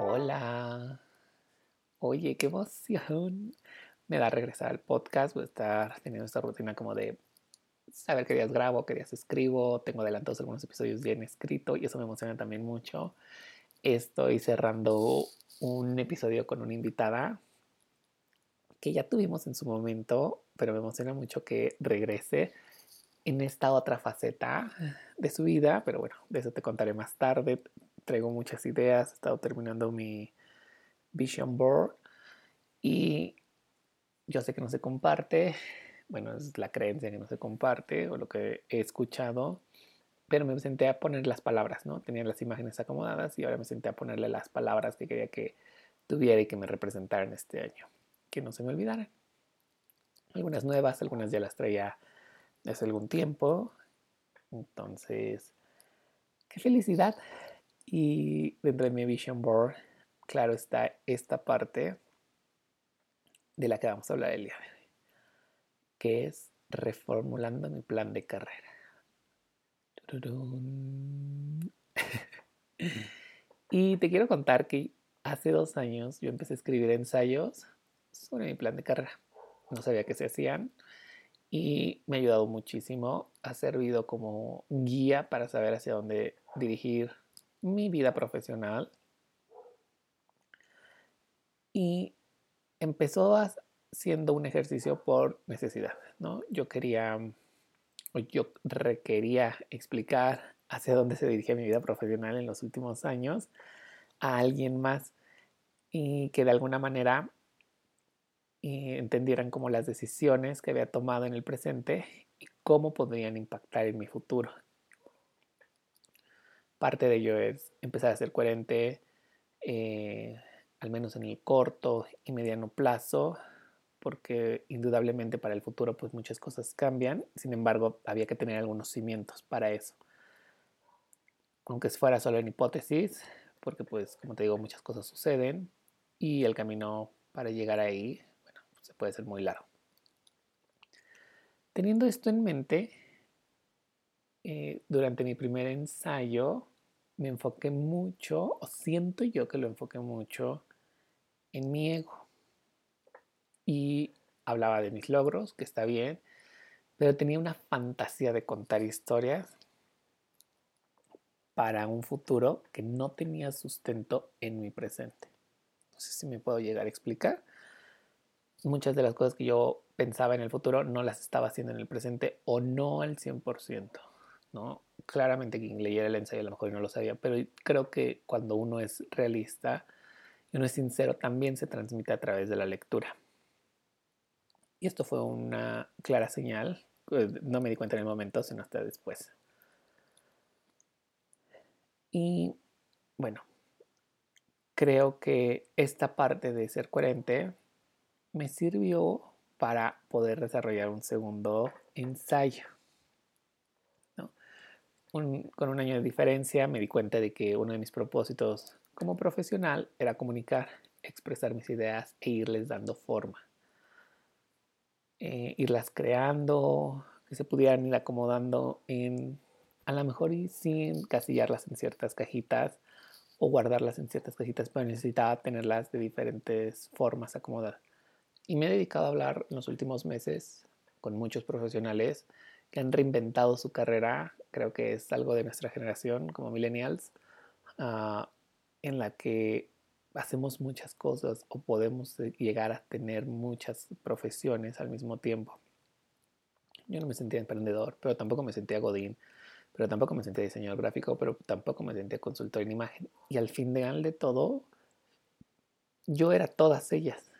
Hola. Oye, qué emoción. Me da regresar al podcast. Voy a estar teniendo esta rutina como de saber qué días grabo, qué días escribo. Tengo adelantados algunos episodios bien escrito y eso me emociona también mucho. Estoy cerrando un episodio con una invitada que ya tuvimos en su momento, pero me emociona mucho que regrese en esta otra faceta de su vida, pero bueno, de eso te contaré más tarde. Traigo muchas ideas, he estado terminando mi vision board y yo sé que no se comparte, bueno, es la creencia que no se comparte o lo que he escuchado, pero me senté a poner las palabras, ¿no? Tenía las imágenes acomodadas y ahora me senté a ponerle las palabras que quería que tuviera y que me representaran este año, que no se me olvidaran. Algunas nuevas, algunas ya las traía hace algún tiempo. Entonces, qué felicidad. Y dentro de mi vision board, claro está esta parte de la que vamos a hablar el día de hoy, que es reformulando mi plan de carrera. y te quiero contar que hace dos años yo empecé a escribir ensayos sobre mi plan de carrera. No sabía que se hacían y me ha ayudado muchísimo. Ha servido como guía para saber hacia dónde dirigir mi vida profesional. Y empezó siendo un ejercicio por necesidad, ¿no? Yo quería, yo requería explicar hacia dónde se dirigía mi vida profesional en los últimos años a alguien más y que de alguna manera y entendieran como las decisiones que había tomado en el presente y cómo podrían impactar en mi futuro. Parte de ello es empezar a ser coherente, eh, al menos en el corto y mediano plazo, porque indudablemente para el futuro pues muchas cosas cambian, sin embargo había que tener algunos cimientos para eso. Aunque fuera solo en hipótesis, porque pues como te digo muchas cosas suceden y el camino para llegar ahí puede ser muy largo. Teniendo esto en mente, eh, durante mi primer ensayo me enfoqué mucho, o siento yo que lo enfoqué mucho, en mi ego. Y hablaba de mis logros, que está bien, pero tenía una fantasía de contar historias para un futuro que no tenía sustento en mi presente. No sé si me puedo llegar a explicar muchas de las cosas que yo pensaba en el futuro no las estaba haciendo en el presente o no al 100%, ¿no? Claramente quien leyera el ensayo a lo mejor no lo sabía, pero creo que cuando uno es realista y uno es sincero también se transmite a través de la lectura. Y esto fue una clara señal, pues, no me di cuenta en el momento, sino hasta después. Y bueno, creo que esta parte de ser coherente me sirvió para poder desarrollar un segundo ensayo. con un año de diferencia me di cuenta de que uno de mis propósitos como profesional era comunicar, expresar mis ideas e irles dando forma. Eh, irlas creando, que se pudieran ir acomodando en, a lo mejor y sin casillarlas en ciertas cajitas o guardarlas en ciertas cajitas, pero necesitaba tenerlas de diferentes formas acomodadas. Y me he dedicado a hablar en los últimos meses con muchos profesionales que han reinventado su carrera, creo que es algo de nuestra generación como millennials, ah, en la que hacemos muchas cosas o podemos llegar a tener muchas profesiones al mismo tiempo. Yo no me sentía emprendedor, pero tampoco me sentía godín, pero tampoco me sentía diseñador gráfico, pero tampoco me sentía consultor en imagen. Y al final de todo, yo era todas ellas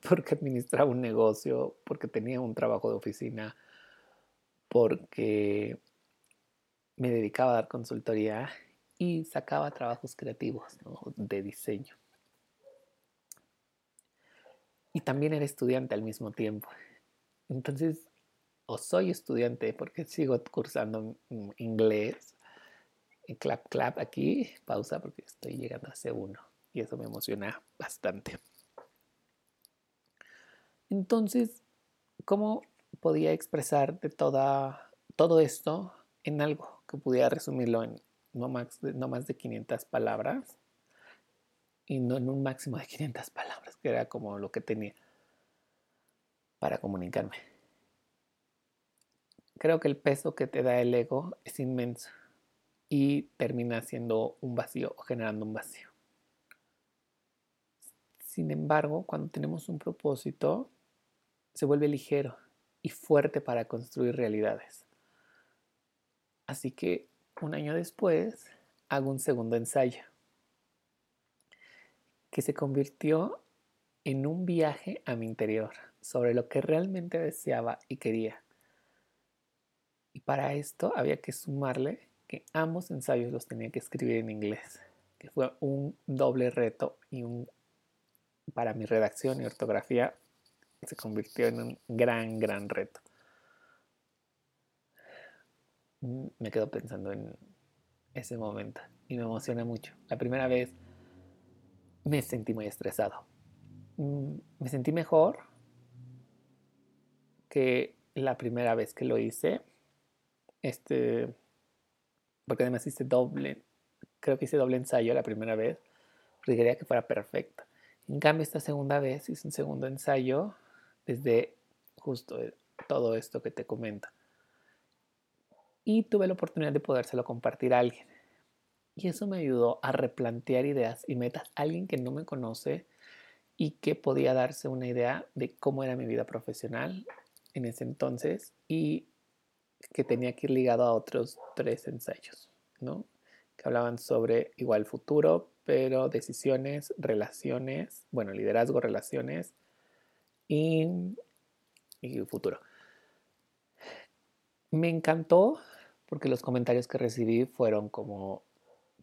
porque administraba un negocio, porque tenía un trabajo de oficina, porque me dedicaba a dar consultoría y sacaba trabajos creativos de diseño. Y también era estudiante al mismo tiempo. Entonces, o soy estudiante porque sigo cursando inglés clap, clap aquí, pausa porque estoy llegando a C1 y eso me emociona bastante. Entonces, ¿cómo podía expresar de toda, todo esto en algo que pudiera resumirlo en no más, no más de 500 palabras? Y no en un máximo de 500 palabras, que era como lo que tenía para comunicarme. Creo que el peso que te da el ego es inmenso y termina siendo un vacío o generando un vacío. Sin embargo, cuando tenemos un propósito, se vuelve ligero y fuerte para construir realidades. Así que un año después hago un segundo ensayo que se convirtió en un viaje a mi interior sobre lo que realmente deseaba y quería. Y para esto había que sumarle que ambos ensayos los tenía que escribir en inglés, que fue un doble reto y un para mi redacción y ortografía se convirtió en un gran, gran reto. Me quedo pensando en ese momento y me emociona mucho. La primera vez me sentí muy estresado. Mm, me sentí mejor que la primera vez que lo hice. Este, porque además hice doble, creo que hice doble ensayo la primera vez, porque quería que fuera perfecto. En cambio, esta segunda vez hice un segundo ensayo desde justo todo esto que te comento. Y tuve la oportunidad de podérselo compartir a alguien. Y eso me ayudó a replantear ideas y metas a alguien que no me conoce y que podía darse una idea de cómo era mi vida profesional en ese entonces y que tenía que ir ligado a otros tres ensayos, ¿no? Que hablaban sobre igual futuro, pero decisiones, relaciones, bueno, liderazgo, relaciones y, y futuro. Me encantó porque los comentarios que recibí fueron como,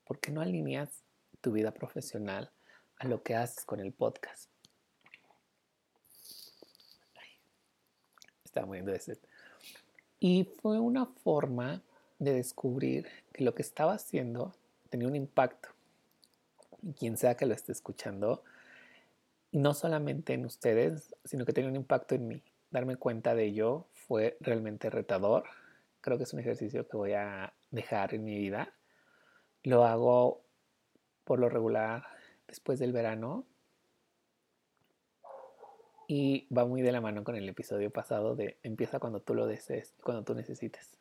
¿por qué no alineas tu vida profesional a lo que haces con el podcast? estaba muriendo de sed. Y fue una forma de descubrir que lo que estaba haciendo tenía un impacto. Y quien sea que lo esté escuchando, no solamente en ustedes, sino que tenía un impacto en mí. Darme cuenta de ello fue realmente retador. Creo que es un ejercicio que voy a dejar en mi vida. Lo hago por lo regular después del verano y va muy de la mano con el episodio pasado de empieza cuando tú lo desees cuando tú necesites.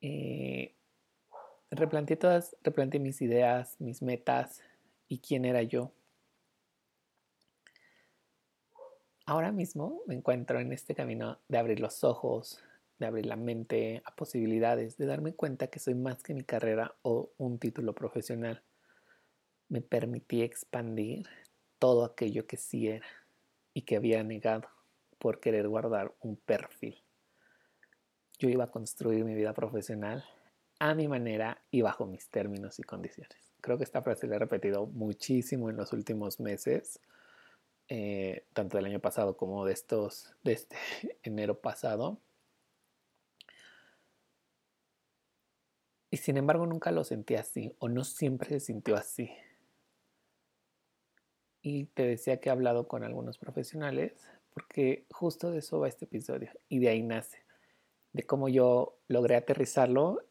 Eh, replanteé todas, replanteé mis ideas, mis metas y quién era yo. Ahora mismo me encuentro en este camino de abrir los ojos, de abrir la mente a posibilidades, de darme cuenta que soy más que mi carrera o un título profesional. Me permití expandir todo aquello que sí era y que había negado por querer guardar un perfil. Yo iba a construir mi vida profesional a mi manera y bajo mis términos y condiciones. Creo que esta frase la he repetido muchísimo en los últimos meses, eh, tanto del año pasado como de estos, de este enero pasado. Y sin embargo nunca lo sentí así, o no siempre se sintió así. Y te decía que he hablado con algunos profesionales porque justo de eso va este episodio y de ahí nace, de cómo yo logré aterrizarlo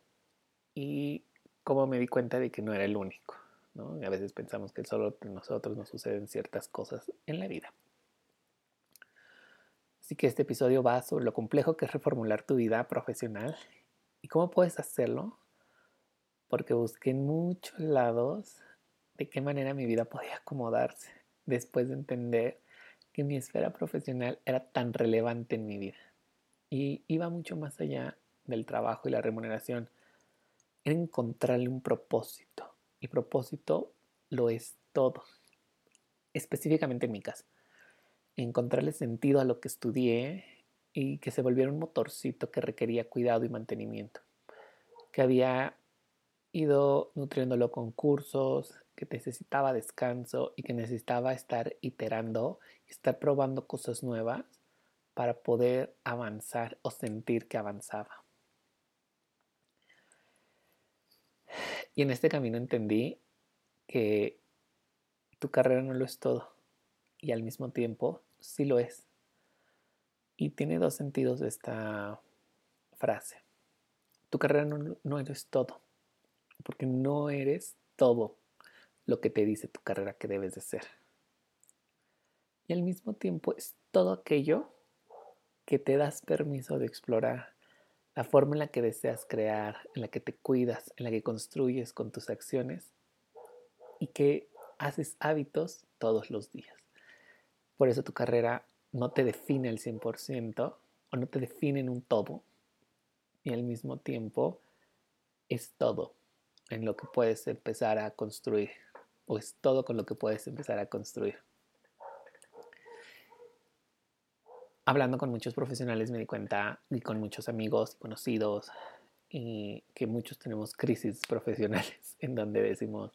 y cómo me di cuenta de que no era el único. A veces pensamos que solo nosotros nos suceden ciertas cosas en la vida. Así que este episodio va sobre lo complejo que es reformular tu vida profesional y cómo puedes hacerlo, porque busqué en muchos lados de qué manera mi vida podía acomodarse después de entender que mi esfera profesional era tan relevante en mi vida y iba mucho más allá del trabajo y la remuneración. Era encontrarle un propósito y propósito lo es todo, específicamente en mi caso. Encontrarle sentido a lo que estudié y que se volviera un motorcito que requería cuidado y mantenimiento, que había ido nutriéndolo con cursos, que necesitaba descanso y que necesitaba estar iterando estar probando cosas nuevas para poder avanzar o sentir que avanzaba. Y en este camino entendí que tu carrera no lo es todo y al mismo tiempo sí lo es. Y tiene dos sentidos esta frase. Tu carrera no, no eres todo, porque no eres todo lo que te dice tu carrera que debes de ser. Y al mismo tiempo es todo aquello que te das permiso de explorar, la forma en la que deseas crear, en la que te cuidas, en la que construyes con tus acciones y que haces hábitos todos los días. Por eso tu carrera no te define al 100% o no te define en un todo y al mismo tiempo es todo en lo que puedes empezar a construir o es todo con lo que puedes empezar a construir. Hablando con muchos profesionales me di cuenta y con muchos amigos y conocidos y que muchos tenemos crisis profesionales en donde decimos,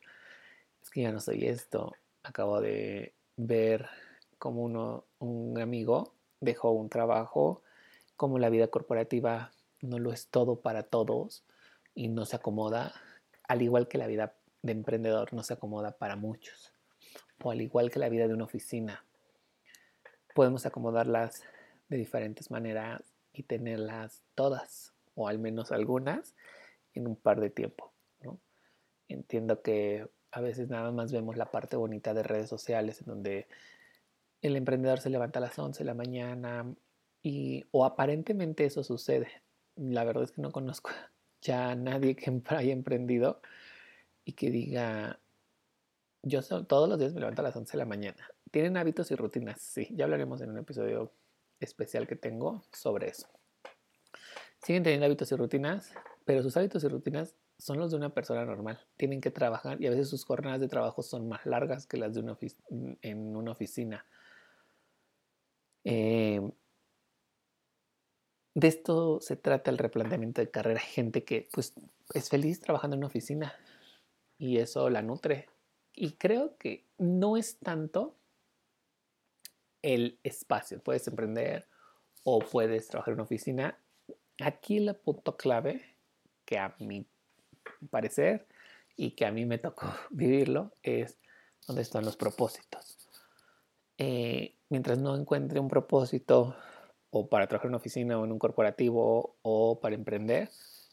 es que ya no soy esto. Acabo de ver como uno, un amigo dejó un trabajo, como la vida corporativa no lo es todo para todos y no se acomoda, al igual que la vida de emprendedor no se acomoda para muchos, o al igual que la vida de una oficina. Podemos acomodarlas de diferentes maneras y tenerlas todas o al menos algunas en un par de tiempo. Entiendo que a veces nada más vemos la parte bonita de redes sociales en donde el emprendedor se levanta a las 11 de la mañana y o aparentemente eso sucede. La verdad es que no conozco ya a nadie que haya emprendido y que diga, yo todos los días me levanto a las 11 de la mañana. ¿Tienen hábitos y rutinas? Sí, ya hablaremos en un episodio especial que tengo sobre eso. Siguen teniendo hábitos y rutinas, pero sus hábitos y rutinas son los de una persona normal. Tienen que trabajar y a veces sus jornadas de trabajo son más largas que las de una en una oficina. Eh, de esto se trata el replanteamiento de carrera. Gente que pues es feliz trabajando en una oficina y eso la nutre. Y creo que no es tanto el espacio. Puedes emprender o puedes trabajar en una oficina. Aquí el punto clave que a mi parecer y que a mí me tocó vivirlo es dónde están los propósitos. Eh, mientras no encuentre un propósito o para trabajar en una oficina o en un corporativo o para emprender,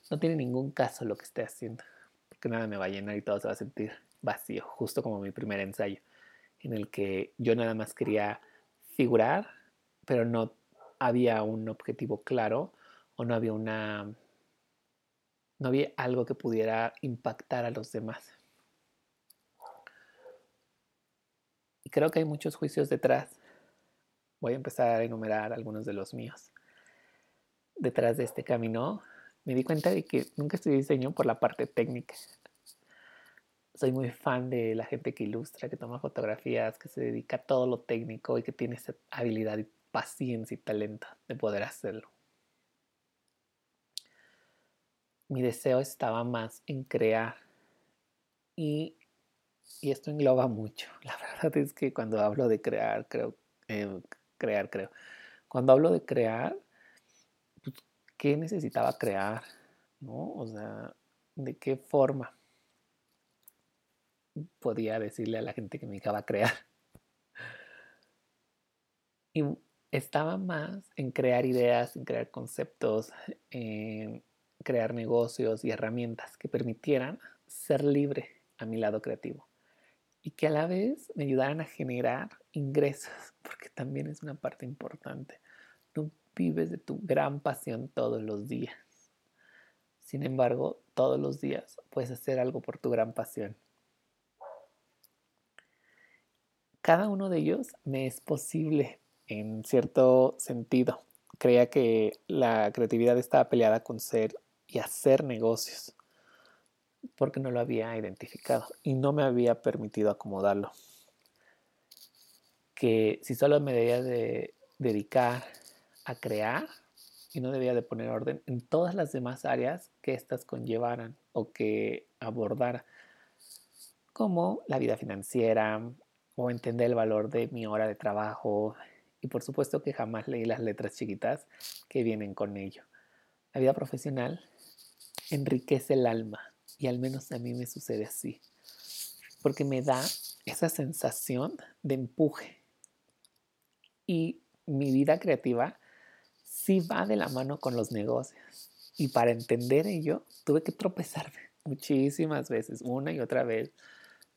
no tiene ningún caso lo que esté haciendo, porque nada me va a llenar y todo se va a sentir vacío, justo como mi primer ensayo, en el que yo nada más quería figurar, pero no había un objetivo claro o no había una no había algo que pudiera impactar a los demás. Y creo que hay muchos juicios detrás. Voy a empezar a enumerar algunos de los míos. Detrás de este camino me di cuenta de que nunca estudié diseño por la parte técnica soy muy fan de la gente que ilustra, que toma fotografías, que se dedica a todo lo técnico y que tiene esa habilidad y paciencia y talento de poder hacerlo. Mi deseo estaba más en crear y, esto engloba mucho. La verdad es que cuando hablo de crear, creo, eh, crear, creo. Cuando hablo de crear, pues, ¿qué necesitaba crear? ¿No? O sea, ¿de qué forma? Podía decirle a la gente que me dedicaba crear. Y estaba más en crear ideas, en crear conceptos, en crear negocios y herramientas que permitieran ser libre a mi lado creativo y que a la vez me ayudaran a generar ingresos, porque también es una parte importante. No vives de tu gran pasión todos los días. Sin embargo, todos los días puedes hacer algo por tu gran pasión. Cada uno de ellos me es posible en cierto sentido. Creía que la creatividad estaba peleada con ser y hacer negocios, porque no lo había identificado y no me había permitido acomodarlo. Que si solo me debía de dedicar a crear y no debía de poner orden en todas las demás áreas que éstas conllevaran o que abordara, como la vida financiera, o entender el valor de mi hora de trabajo y por supuesto que jamás leí las letras chiquitas que vienen con ello. La vida profesional enriquece el alma Y al menos a mí me sucede así. Porque me da esa sensación de empuje. Y mi vida creativa sí va de la mano con los negocios. Y para entender ello, tuve que tropezarme muchísimas veces, una y otra vez,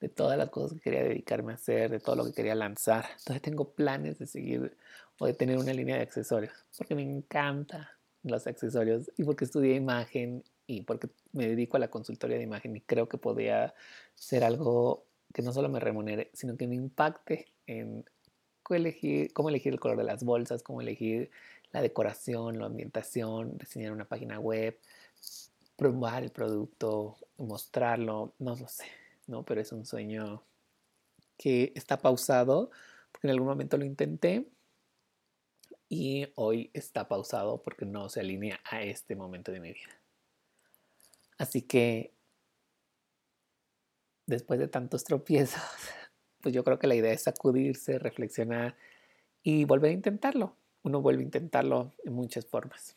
de todas las cosas que quería dedicarme a hacer, de todo lo que quería lanzar. Entonces tengo planes de seguir o de tener una línea de accesorios, porque me encanta los accesorios y porque estudié imagen y porque me dedico a la consultoría de imagen y creo que podría ser algo que no solo me remunere, sino que me impacte en cómo elegir, cómo elegir el color de las bolsas, cómo elegir la decoración, la ambientación, diseñar una página web, probar el producto, mostrarlo, no lo sé, ¿no? Pero es un sueño que está pausado porque en algún momento lo intenté y hoy está pausado porque no se alinea a este momento de mi vida. Así que después de tantos tropiezos, pues yo creo que la idea es sacudirse, reflexionar y volver a intentarlo. Uno vuelve a intentarlo en muchas formas.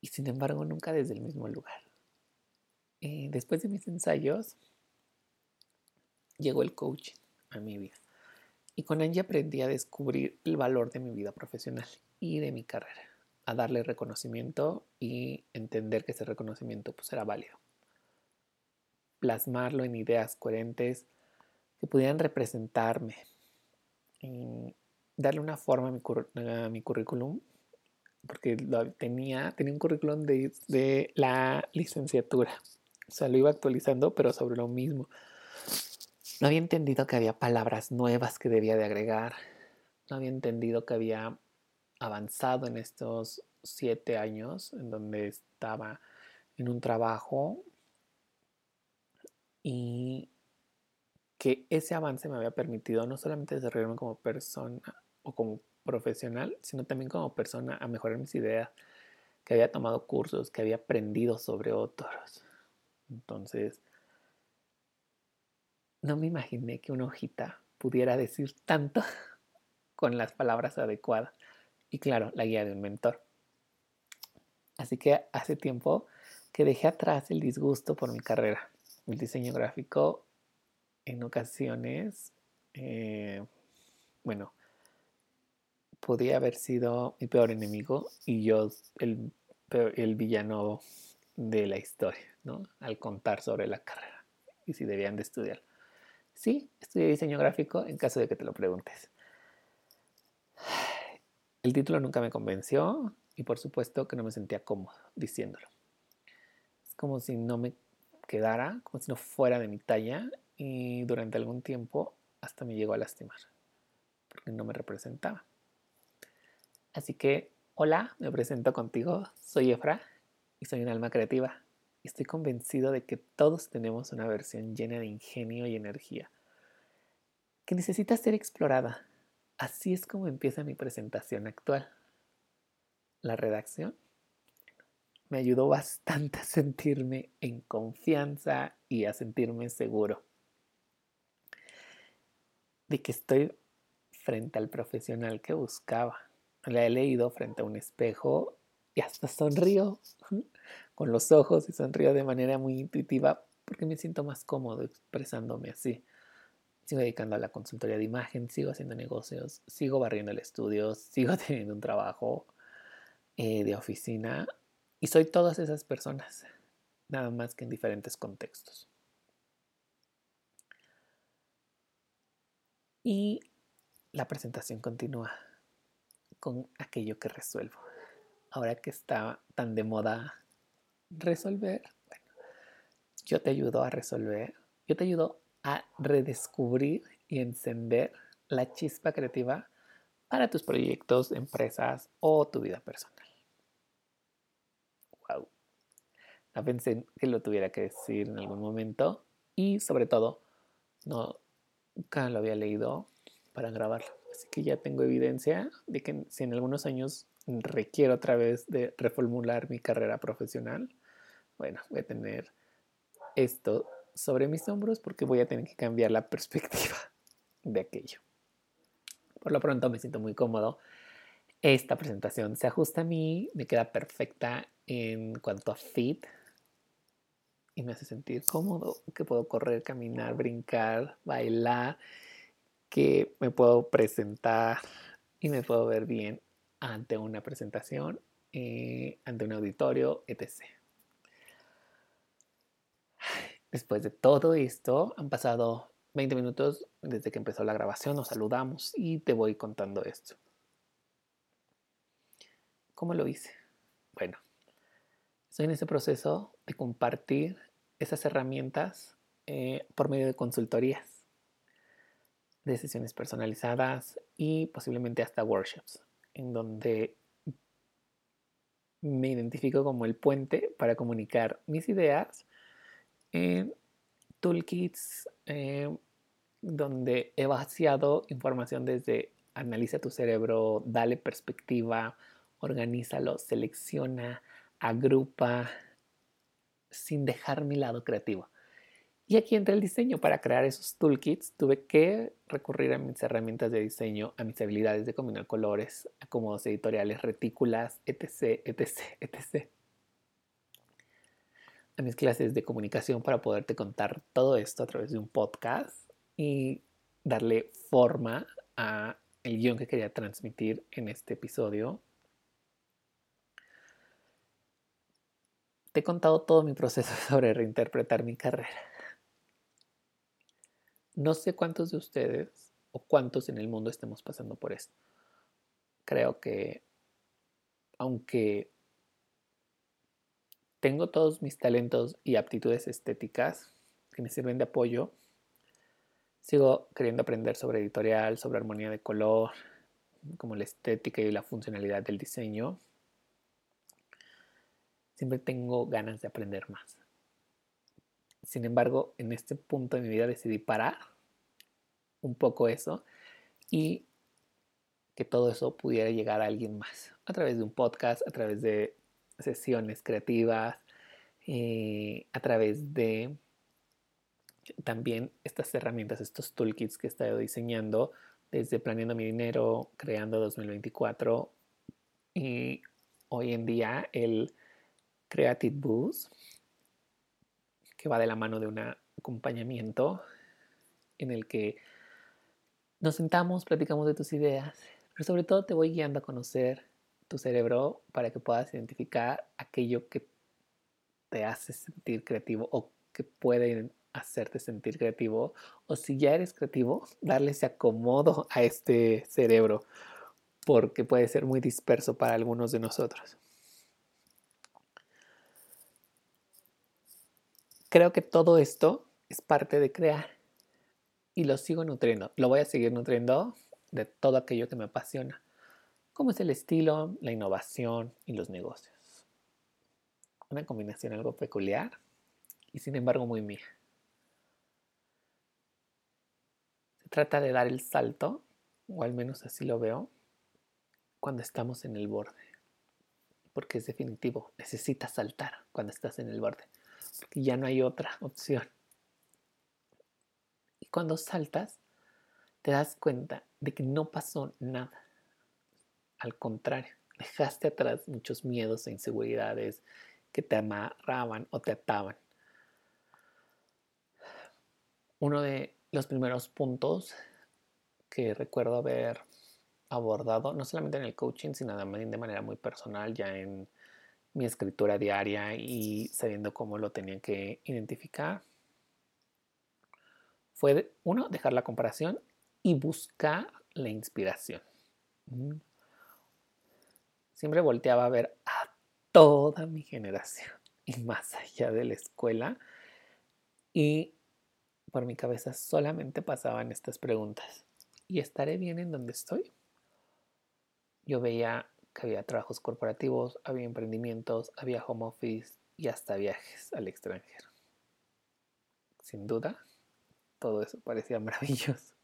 Y sin embargo, nunca desde el mismo lugar. Eh, después de mis ensayos, llegó el coaching a mi vida. Y con Angie aprendí a descubrir el valor de mi vida profesional y de mi carrera, a darle reconocimiento y entender que ese reconocimiento pues era válido. Plasmarlo en ideas coherentes que pudieran representarme, y darle una forma a mi, currículum, porque tenía, tenía un currículum de, de la licenciatura, o sea, lo iba actualizando, pero sobre lo mismo no había entendido que había palabras nuevas que debía de agregar. No había entendido que había avanzado en estos siete años en donde estaba en un trabajo y que ese avance me había permitido no solamente desarrollarme como persona o como profesional, sino también como persona a mejorar mis ideas, que había tomado cursos, que había aprendido sobre otros. Entonces, no me imaginé que una hojita pudiera decir tanto con las palabras adecuadas. Y claro, la guía de un mentor. Así que hace tiempo que dejé atrás el disgusto por mi carrera. El diseño gráfico en ocasiones, eh, bueno, podía haber sido mi peor enemigo y yo el, el villano de la historia, Al contar sobre la carrera y si debían de estudiar. Sí, estudié diseño gráfico en caso de que te lo preguntes. El título nunca me convenció y por supuesto que no me sentía cómodo diciéndolo. Es como si no me quedara, como si no fuera de mi talla y durante algún tiempo hasta me llegó a lastimar porque no me representaba. Así que, hola, me presento contigo, soy Efra y soy un alma creativa estoy convencido de que todos tenemos una versión llena de ingenio y energía, que necesita ser explorada. Así es como empieza mi presentación actual. La redacción me ayudó bastante a sentirme en confianza y a sentirme seguro de que estoy frente al profesional que buscaba. La he leído frente a un espejo y hasta sonrío con los ojos y sonrío de manera muy intuitiva porque me siento más cómodo expresándome así. Sigo dedicando a la consultoría de imagen, sigo haciendo negocios, sigo barriendo el estudio, sigo teniendo un trabajo eh, de oficina y soy todas esas personas, nada más que en diferentes contextos. Y la presentación continúa con aquello que resuelvo. Ahora que está tan de moda resolver. Bueno, yo te ayudo a resolver, yo te ayudo a redescubrir y encender la chispa creativa para tus proyectos, empresas o tu vida personal. Wow. No pensé que lo tuviera que decir en algún momento y sobre todo no nunca lo había leído para grabarlo. Así que ya tengo evidencia de que si en algunos años requiero otra vez de reformular mi carrera profesional, bueno, voy a tener esto sobre mis hombros porque voy a tener que cambiar la perspectiva de aquello. Por lo pronto me siento muy cómodo. Esta presentación se ajusta a mí, me queda perfecta en cuanto a fit y me hace sentir cómodo, que puedo correr, caminar, brincar, bailar, que me puedo presentar y me puedo ver bien ante una presentación, eh, ante un auditorio, etc. Después de todo esto, han pasado 20 minutos desde que empezó la grabación, nos saludamos y te voy contando esto. ¿Cómo lo hice? Bueno, estoy en ese proceso de compartir esas herramientas eh, por medio de consultorías, de sesiones personalizadas y posiblemente hasta workshops, en donde me identifico como el puente para comunicar mis ideas en toolkits eh, donde he vaciado información desde analiza tu cerebro, dale perspectiva, organízalo, selecciona, agrupa, sin dejar mi lado creativo. Y aquí entra el diseño. Para crear esos toolkits tuve que recurrir a mis herramientas de diseño, a mis habilidades de combinar colores, acomodos editoriales, retículas, etc., etc., etc. A mis clases de comunicación para poderte contar todo esto a través de un podcast y darle forma a el guion que quería transmitir en este episodio he contado todo mi proceso sobre reinterpretar mi carrera. No sé cuántos de ustedes o cuántos en el mundo estemos pasando por esto. Creo que aunque tengo todos mis talentos y aptitudes estéticas que me sirven de apoyo, sigo queriendo aprender sobre editorial, sobre armonía de color, como la estética y la funcionalidad del diseño siempre tengo ganas de aprender más. Sin embargo, en este punto de mi vida decidí parar un poco eso y que todo eso pudiera llegar a alguien más a través de un podcast, a través de sesiones creativas, eh, a través de también estas herramientas, estos toolkits que he estado diseñando desde Planeando mi Dinero, Creando 2024 y hoy en día el Creative Boost, que va de la mano de un acompañamiento en el que nos sentamos, platicamos de tus ideas, pero sobre todo te voy guiando a conocer tu cerebro para que puedas identificar aquello que te hace sentir creativo o que puede hacerte sentir creativo o si ya eres creativo, darle ese acomodo a este cerebro porque puede ser muy disperso para algunos de nosotros. Creo que todo esto es parte de crear y lo sigo nutriendo. Lo voy a seguir nutriendo de todo aquello que me apasiona, como es el estilo, la innovación y los negocios. Una combinación algo peculiar y sin embargo muy mía. Se trata de dar el salto, o al menos así lo veo, cuando estamos en el borde. Porque es definitivo, necesitas saltar cuando estás en el borde porque ya no hay otra opción. Y cuando saltas, te das cuenta de que no pasó nada. Al contrario, dejaste atrás muchos miedos e inseguridades que te amarraban o te ataban. Uno de los primeros puntos que recuerdo haber abordado, no solamente en el coaching, sino también de manera muy personal, ya en mi escritura diaria y sabiendo cómo lo tenía que identificar, fue uno, dejar la comparación y buscar la inspiración. Siempre volteaba a ver a toda mi generación y más allá de la escuela y por mi cabeza solamente pasaban estas preguntas. ¿Y estaré bien en donde estoy? Yo veía había trabajos corporativos, había emprendimientos, había home office y hasta viajes al extranjero. Sin duda, todo eso parecía maravilloso.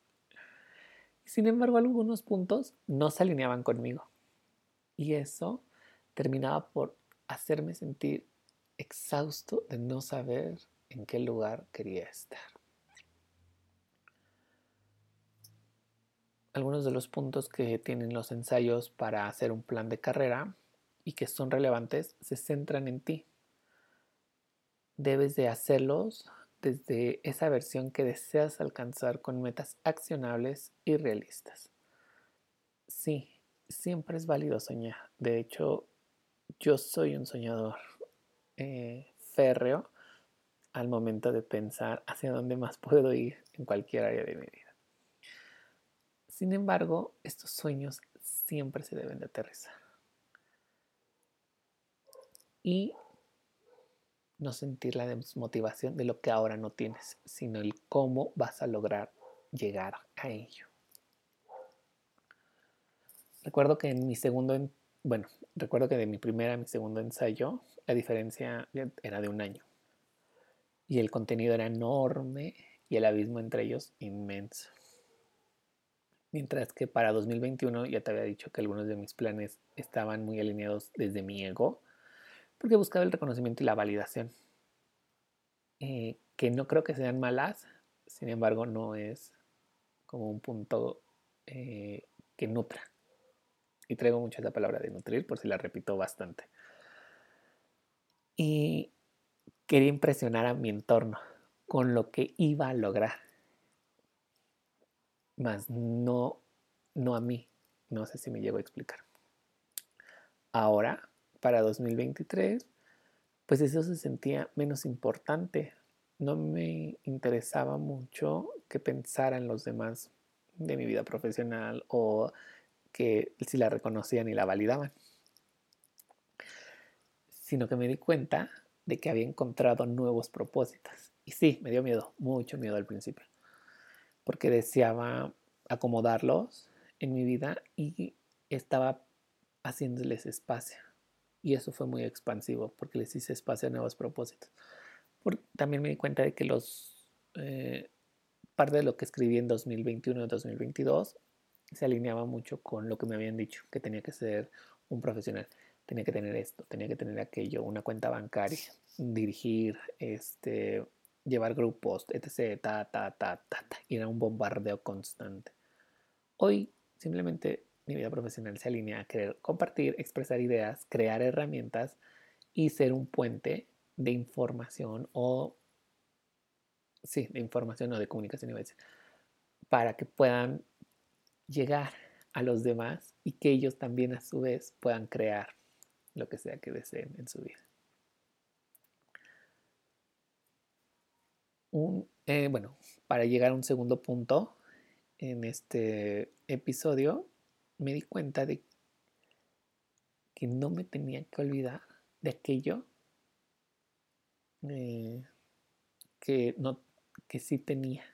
Sin embargo, algunos puntos no se alineaban conmigo. Y eso terminaba por hacerme sentir exhausto de no saber en qué lugar quería estar. algunos de los puntos que tienen los ensayos para hacer un plan de carrera y que son relevantes se centran en ti. Debes de hacerlos desde esa versión que deseas alcanzar con metas accionables y realistas. Sí, siempre es válido soñar. De hecho, yo soy un soñador eh, férreo al momento de pensar hacia dónde más puedo ir en cualquier área de mi vida. Sin embargo, estos sueños siempre se deben de aterrizar. Y no sentir la desmotivación de lo que ahora no tienes, sino el cómo vas a lograr llegar a ello. Recuerdo que en mi segundo, bueno, recuerdo que de mi primera a mi segundo ensayo, la diferencia era de un año. Y el contenido era enorme y el abismo entre ellos inmenso. Mientras que para 2021 ya te había dicho que algunos de mis planes estaban muy alineados desde mi ego, porque buscaba el reconocimiento y la validación. Eh, que no creo que sean malas, sin embargo no es como un punto eh, que nutra. Y traigo mucho esa palabra de nutrir por si la repito bastante. Y quería impresionar a mi entorno con lo que iba a lograr. Más no, no a mí. No sé si me llego a explicar. Ahora, para 2023, pues eso se sentía menos importante. No me interesaba mucho que pensaran los demás de mi vida profesional o que si la reconocían y la validaban, sino que me di cuenta de que había encontrado nuevos propósitos. Y sí, me dio miedo, mucho miedo al principio, porque deseaba acomodarlos en mi vida y estaba haciéndoles espacio. Y eso fue muy expansivo, porque les hice espacio a nuevos propósitos. también me di cuenta de que los eh, parte de lo que escribí en 2021 y 2022 se alineaba mucho con lo que me habían dicho, que tenía que ser un profesional, tenía que tener esto, tenía que tener aquello, una cuenta bancaria, dirigir, este, llevar grupos, etc. Ta, ta, ta, ta. Y era un bombardeo constante. Hoy simplemente mi vida profesional se alinea a querer compartir, expresar ideas, crear herramientas y ser un puente de información o, sí, de información o de comunicación para que puedan llegar a los demás y que ellos también a su vez puedan crear lo que sea que deseen en su vida. Eh, bueno, para llegar a un segundo punto en este episodio, me di cuenta de que no me tenía que olvidar de aquello eh, que, no, que sí tenía.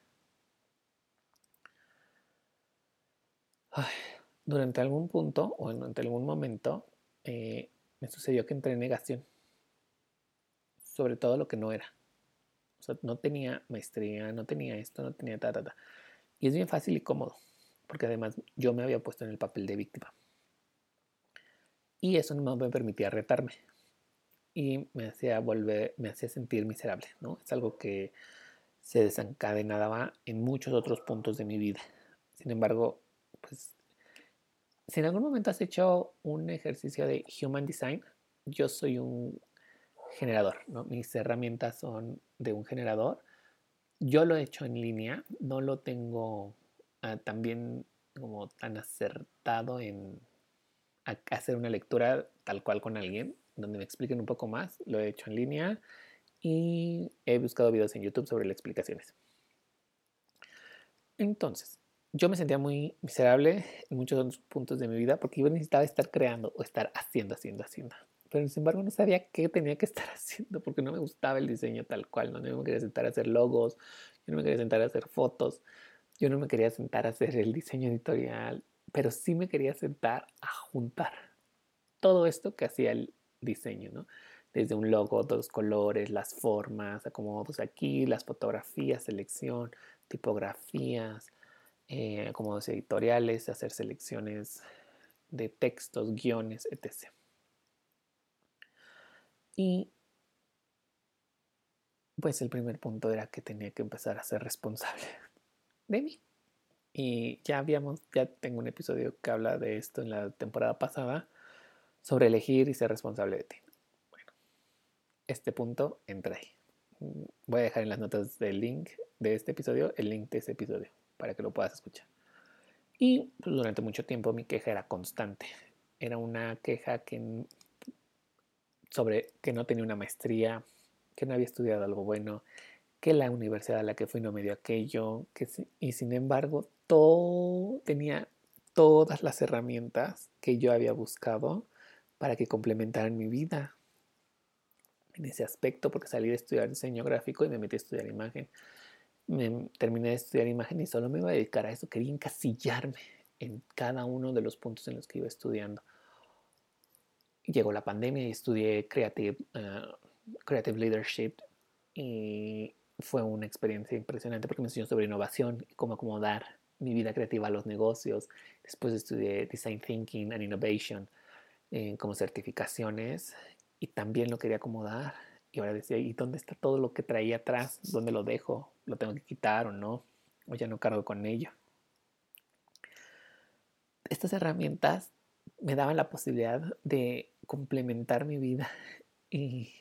Durante algún punto o durante algún momento eh, me sucedió que entré en negación sobre todo lo que no era. O sea, no tenía maestría, no tenía esto, no tenía ta, ta, ta. Y es bien fácil y cómodo, porque además yo me había puesto en el papel de víctima. Y eso no me permitía retarme. Y me hacía volver, me hacía sentir miserable, ¿no? Es algo que se desencadenaba en muchos otros puntos de mi vida. Sin embargo, si en algún momento has hecho un ejercicio de Human Design, yo soy un generador. Mis herramientas son de un generador. Yo lo he hecho en línea, no lo tengo ah, también como tan acertado en hacer una lectura tal cual con alguien, donde me expliquen un poco más. Lo he hecho en línea y he buscado videos en YouTube sobre las explicaciones. Entonces, yo me sentía muy miserable en muchos puntos de mi vida porque yo necesitaba estar creando o estar haciendo, haciendo, haciendo. Pero sin embargo no sabía qué tenía que estar haciendo porque no me gustaba el diseño tal cual. ¿no? No me quería sentar a hacer logos, yo no me quería sentar a hacer fotos, yo no me quería sentar a hacer el diseño editorial, pero sí me quería sentar a juntar todo esto que hacía el diseño, ¿no? Desde un logo, dos colores, las formas, acomodos aquí, las fotografías, selección, tipografías, eh, acomodos editoriales, hacer selecciones de textos, guiones, etc. Y pues el primer punto era que tenía que empezar a ser responsable de mí. Y ya habíamos, ya tengo un episodio que habla de esto en la temporada pasada, sobre elegir y ser responsable de ti. Bueno, este punto entra ahí. Voy a dejar en las notas del link de este episodio el link de ese episodio para que lo puedas escuchar. Y pues, durante mucho tiempo mi queja era constante. Era una queja que sobre que no tenía una maestría, que no había estudiado algo bueno, que la universidad a la que fui no me dio aquello, que, y sin embargo todo, tenía todas las herramientas que yo había buscado para que complementaran mi vida en ese aspecto, porque salí de estudiar diseño gráfico y me metí a estudiar imagen. Me terminé de estudiar imagen y solo me iba a dedicar a eso. Quería encasillarme en cada uno de los puntos en los que iba estudiando. Llegó la pandemia y estudié Creative, eh, creative Leadership y fue una experiencia impresionante porque me enseñó sobre innovación y cómo acomodar mi vida creativa a los negocios. Después estudié Design Thinking and Innovation eh, como certificaciones y también lo quería acomodar. Y ahora decía, ¿y dónde está todo lo que traía atrás? ¿Dónde lo dejo? ¿Lo tengo que quitar o no? ¿O ya no cargo con ello? Estas herramientas me daban la posibilidad de complementar mi vida y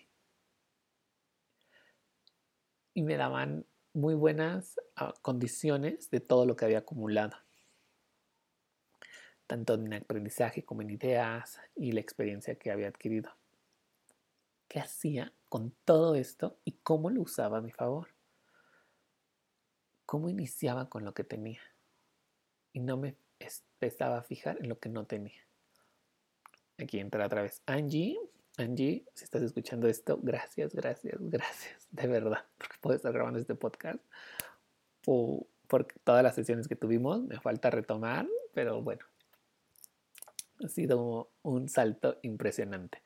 y me daban muy buenas ah, condiciones de todo lo que había acumulado, tanto en aprendizaje como en ideas y la experiencia que había adquirido. ¿Qué hacía con todo esto y cómo lo usaba a mi favor? ¿Cómo iniciaba con lo que tenía? Y no me empezaba a fijar en lo que no tenía. Aquí entra otra vez Angie, Angie, si estás escuchando esto, gracias, gracias, gracias, de verdad, porque puedo estar grabando este podcast. O por todas las sesiones que tuvimos, me falta retomar, pero bueno, ha sido un salto impresionante.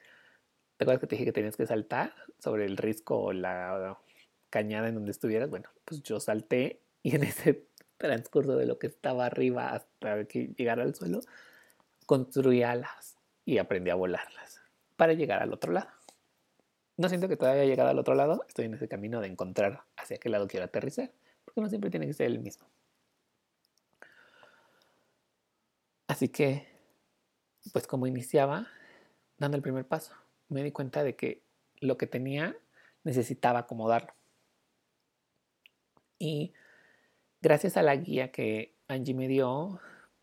¿Te acuerdas que te dije que tenías que saltar sobre el risco o la cañada en donde estuvieras? Bueno, pues yo salté y en ese transcurso de lo que estaba arriba hasta que llegara al suelo, construí alas y aprendí a volarlas para llegar al otro lado. No siento que todavía haya llegado al otro lado, estoy en ese camino de encontrar hacia qué lado quiero aterrizar, porque no siempre tiene que ser el mismo. Así que, pues como iniciaba, dando el primer paso, me di cuenta de que lo que tenía necesitaba acomodarlo. Y gracias a la guía que Angie me dio,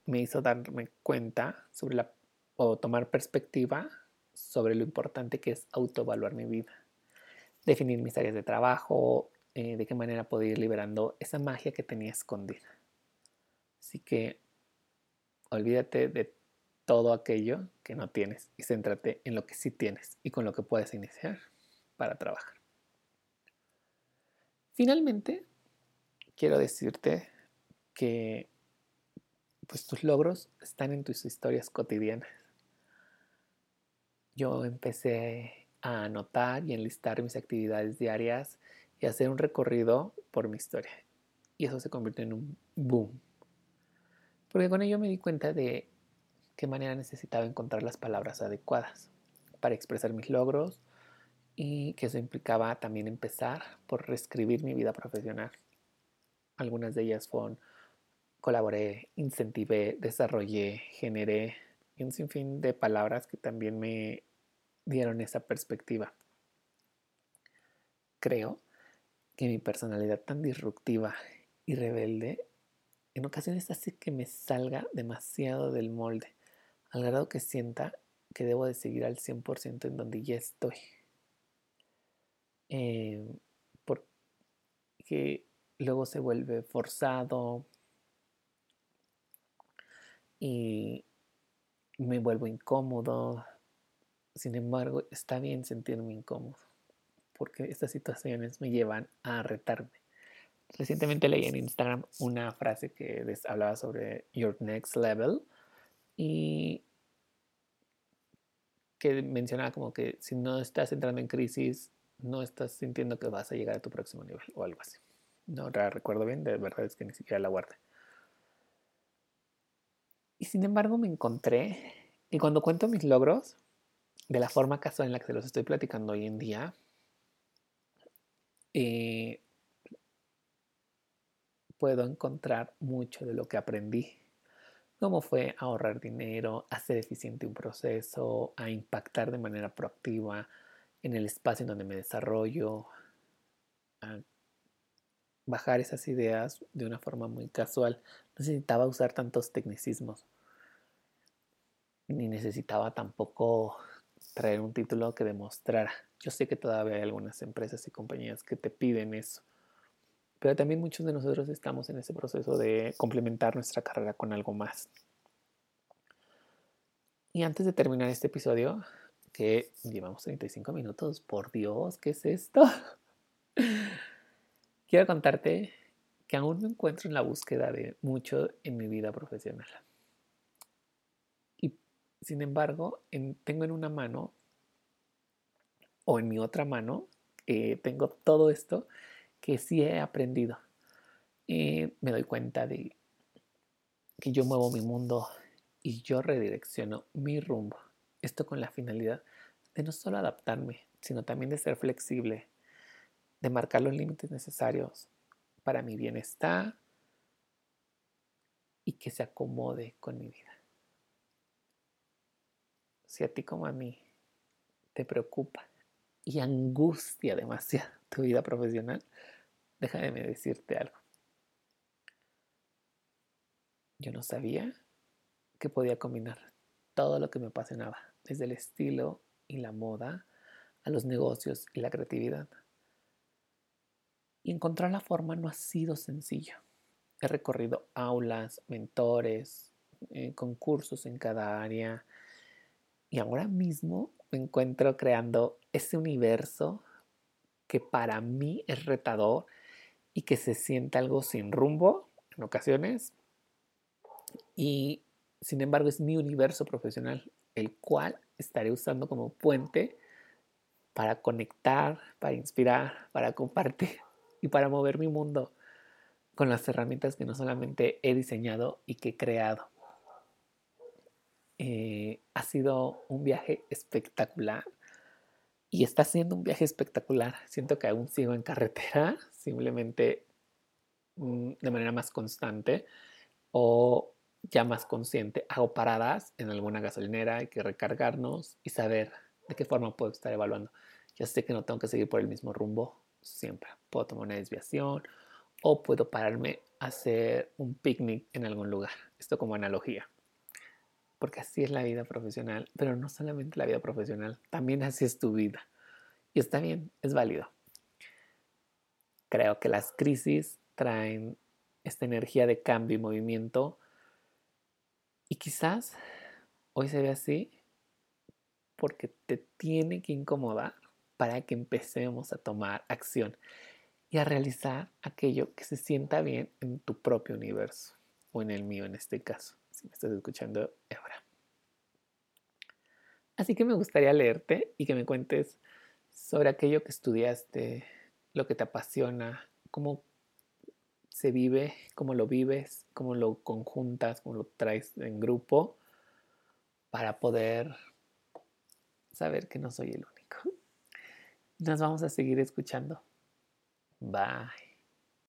me hizo darme cuenta sobre la, o tomar perspectiva sobre lo importante que es autoevaluar mi vida, definir mis áreas de trabajo, eh, de qué manera puedo ir liberando esa magia que tenía escondida. Así que olvídate de todo aquello que no tienes y céntrate en lo que sí tienes y con lo que puedes iniciar para trabajar. Finalmente, quiero decirte que pues tus logros están en tus historias cotidianas yo empecé a anotar y enlistar mis actividades diarias y hacer un recorrido por mi historia. Y eso se convirtió en un boom. Porque con ello me di cuenta de qué manera necesitaba encontrar las palabras adecuadas para expresar mis logros y que eso implicaba también empezar por reescribir mi vida profesional. Algunas de ellas fueron colaboré, incentivé, desarrollé, generé y un sinfín de palabras que también me dieron esa perspectiva. Creo que mi personalidad tan disruptiva y rebelde en ocasiones hace que me salga demasiado del molde, al grado que sienta que debo de seguir al 100% en donde ya estoy. Em, porque luego se vuelve forzado y me vuelvo incómodo, sin embargo, está bien sentirme incómodo, porque estas situaciones me llevan a retarme. Recientemente leí en Instagram una frase que hablaba sobre your next level y que mencionaba como que si no estás entrando en crisis, no estás sintiendo que vas a llegar a tu próximo nivel o algo así. No la recuerdo bien, de verdad es que ni siquiera la guardé. Y sin embargo me encontré, y cuando cuento mis logros, de la forma casual en la que se los estoy platicando hoy en día, eh, puedo encontrar mucho de lo que aprendí, cómo fue ahorrar dinero, hacer eficiente un proceso, a impactar de manera proactiva en el espacio en donde me desarrollo, a bajar esas ideas de una forma muy casual. No necesitaba usar tantos tecnicismos, ni necesitaba tampoco traer un título que demostrara. Yo sé que todavía hay algunas empresas y compañías que te piden eso, pero también muchos de nosotros estamos en ese proceso de complementar nuestra carrera con algo más. Y antes de terminar este episodio, que llevamos 35 minutos, por Dios, ¿qué es esto? Quiero contarte que aún me encuentro en la búsqueda de mucho en mi vida profesional. Y sin embargo, tengo en una mano o en mi otra mano, eh, tengo todo esto que sí he aprendido. Y me doy cuenta de que yo muevo mi mundo y yo redirecciono mi rumbo. Esto con la finalidad de no solo adaptarme, sino también de ser flexible, de marcar los límites necesarios para mi bienestar y que se acomode con mi vida. Si a ti como a mí te preocupa y angustia demasiado tu vida profesional, déjame decirte algo. Yo no sabía que podía combinar todo lo que me apasionaba, desde el estilo y la moda a los negocios y la creatividad. Y encontrar la forma no ha sido sencillo. He recorrido aulas, mentores, eh, concursos en cada área y ahora mismo me encuentro creando ese universo que para mí es retador y que se siente algo sin rumbo en ocasiones. Y sin embargo es mi universo profesional, el cual estaré usando como puente para conectar, para inspirar, para compartir y para mover mi mundo con las herramientas que no solamente he diseñado y que he creado. Eh, ha sido un viaje espectacular y está siendo un viaje espectacular. Siento que aún sigo en carretera, simplemente mm, de manera más constante o ya más consciente. Hago paradas en alguna gasolinera, hay que recargarnos y saber de qué forma puedo estar evaluando. Ya sé que no tengo que seguir por el mismo rumbo siempre. Puedo tomar una desviación o puedo pararme a hacer un picnic en algún lugar. Esto como analogía porque así es la vida profesional, pero no solamente la vida profesional, también así es tu vida. Y está bien, es válido. Creo que las crisis traen esta energía de cambio y movimiento y quizás hoy se ve así porque te tiene que incomodar para que empecemos a tomar acción y a realizar aquello que se sienta bien en tu propio universo o en el mío en este caso me estás escuchando ahora. Así que me gustaría leerte y que me cuentes sobre aquello que estudiaste, lo que te apasiona, cómo se vive, cómo lo vives, cómo lo conjuntas, cómo lo traes en grupo para poder saber que no soy el único. Nos vamos a seguir escuchando. Bye.